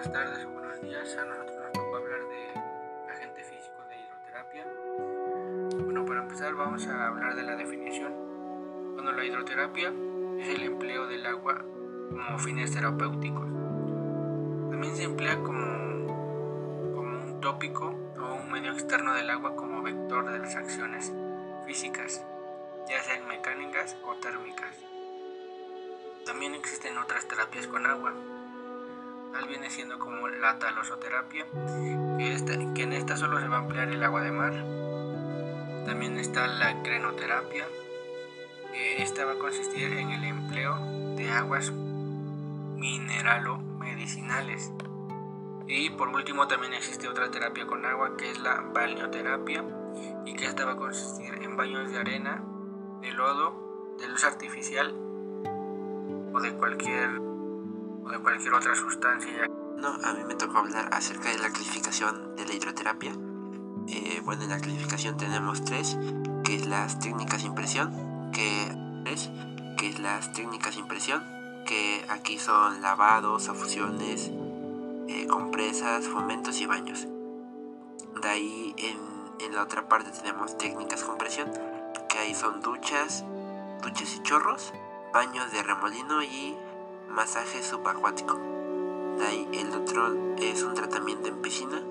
buenas tardes o buenos días. A nosotros nos tocó hablar de agente físico de hidroterapia. Bueno, para empezar vamos a hablar de la definición. Bueno, la hidroterapia es el empleo del agua como fines terapéuticos. También se emplea como, como un tópico o un medio externo del agua como vector de las acciones físicas, ya sean mecánicas o térmicas. También existen otras terapias con agua, viene siendo como la talosoterapia, que, que en esta solo se va a emplear el agua de mar. También está la crenoterapia, que esta va a consistir en el empleo de aguas mineralo-medicinales. Y por último también existe otra terapia con agua que es la balneoterapia y que esta va a consistir en baños de arena, de lodo, de luz artificial o de cualquier de cualquier otra sustancia. No, a mí me tocó hablar acerca de la clasificación de la hidroterapia. Eh, bueno, en la clasificación tenemos tres, que es las técnicas de impresión, que es, que es las técnicas de impresión, que aquí son lavados, afusiones, eh, compresas, fomentos y baños. De ahí en, en la otra parte tenemos técnicas de compresión, que ahí son duchas, duchas y chorros, baños de remolino y masaje subacuático. De ahí el otro es un tratamiento en piscina,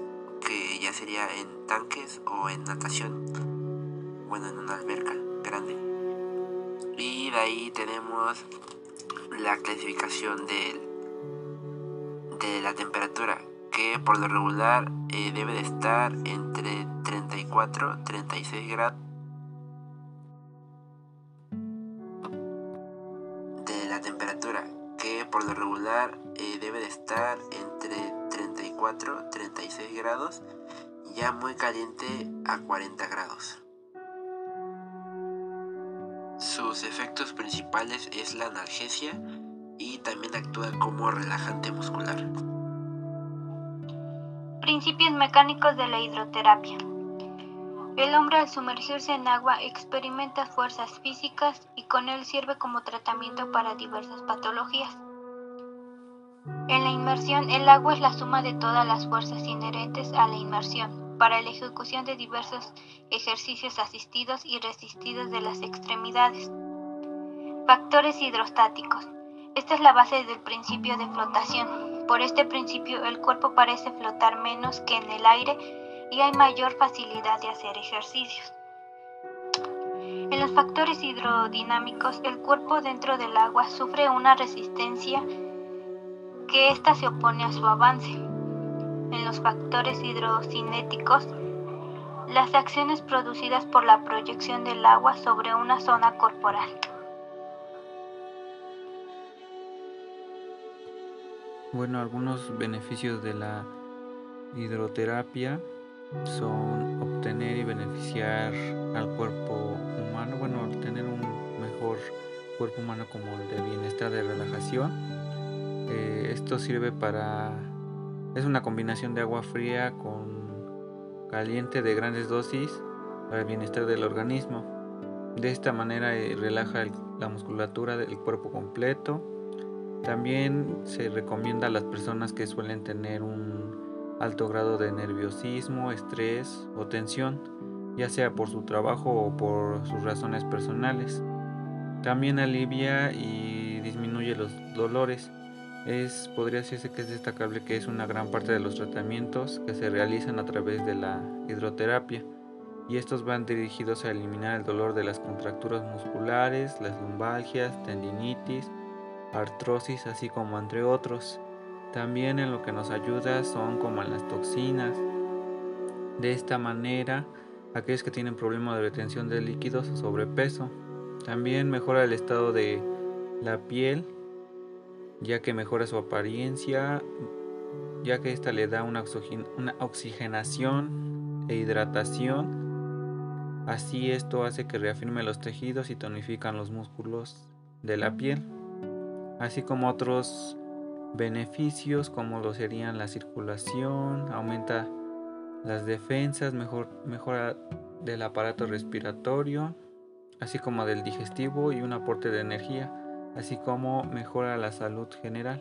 que ya sería en tanques o en natación, bueno, en una alberca grande. Y de ahí tenemos la clasificación de, de la temperatura, que por lo regular eh, debe de estar entre 34 y 36 grados por lo regular eh, debe de estar entre 34 y 36 grados, ya muy caliente a 40 grados. Sus efectos principales es la analgesia y también actúa como relajante muscular. Principios mecánicos de la hidroterapia. El hombre al sumergirse en agua experimenta fuerzas físicas y con él sirve como tratamiento para diversas patologías. En la inmersión, el agua es la suma de todas las fuerzas inherentes a la inmersión para la ejecución de diversos ejercicios asistidos y resistidos de las extremidades. Factores hidrostáticos. Esta es la base del principio de flotación. Por este principio, el cuerpo parece flotar menos que en el aire y hay mayor facilidad de hacer ejercicios. En los factores hidrodinámicos, el cuerpo dentro del agua sufre una resistencia que ésta se opone a su avance. En los factores hidrocinéticos, las acciones producidas por la proyección del agua sobre una zona corporal. Bueno, algunos beneficios de la hidroterapia son obtener y beneficiar al cuerpo humano, bueno, tener un mejor cuerpo humano como el de bienestar de relajación. Eh, esto sirve para, es una combinación de agua fría con caliente de grandes dosis para el bienestar del organismo. De esta manera eh, relaja la musculatura del cuerpo completo. También se recomienda a las personas que suelen tener un alto grado de nerviosismo, estrés o tensión, ya sea por su trabajo o por sus razones personales. También alivia y disminuye los dolores. Es, podría decirse que es destacable que es una gran parte de los tratamientos que se realizan a través de la hidroterapia y estos van dirigidos a eliminar el dolor de las contracturas musculares, las lumbalgias, tendinitis, artrosis, así como entre otros. También en lo que nos ayuda son como en las toxinas. De esta manera, aquellos que tienen problemas de retención de líquidos o sobrepeso. También mejora el estado de la piel, ya que mejora su apariencia, ya que esta le da una, una oxigenación e hidratación. Así esto hace que reafirme los tejidos y tonifican los músculos de la piel, así como otros beneficios como lo serían la circulación, aumenta las defensas, mejor, mejora del aparato respiratorio, así como del digestivo y un aporte de energía, así como mejora la salud general.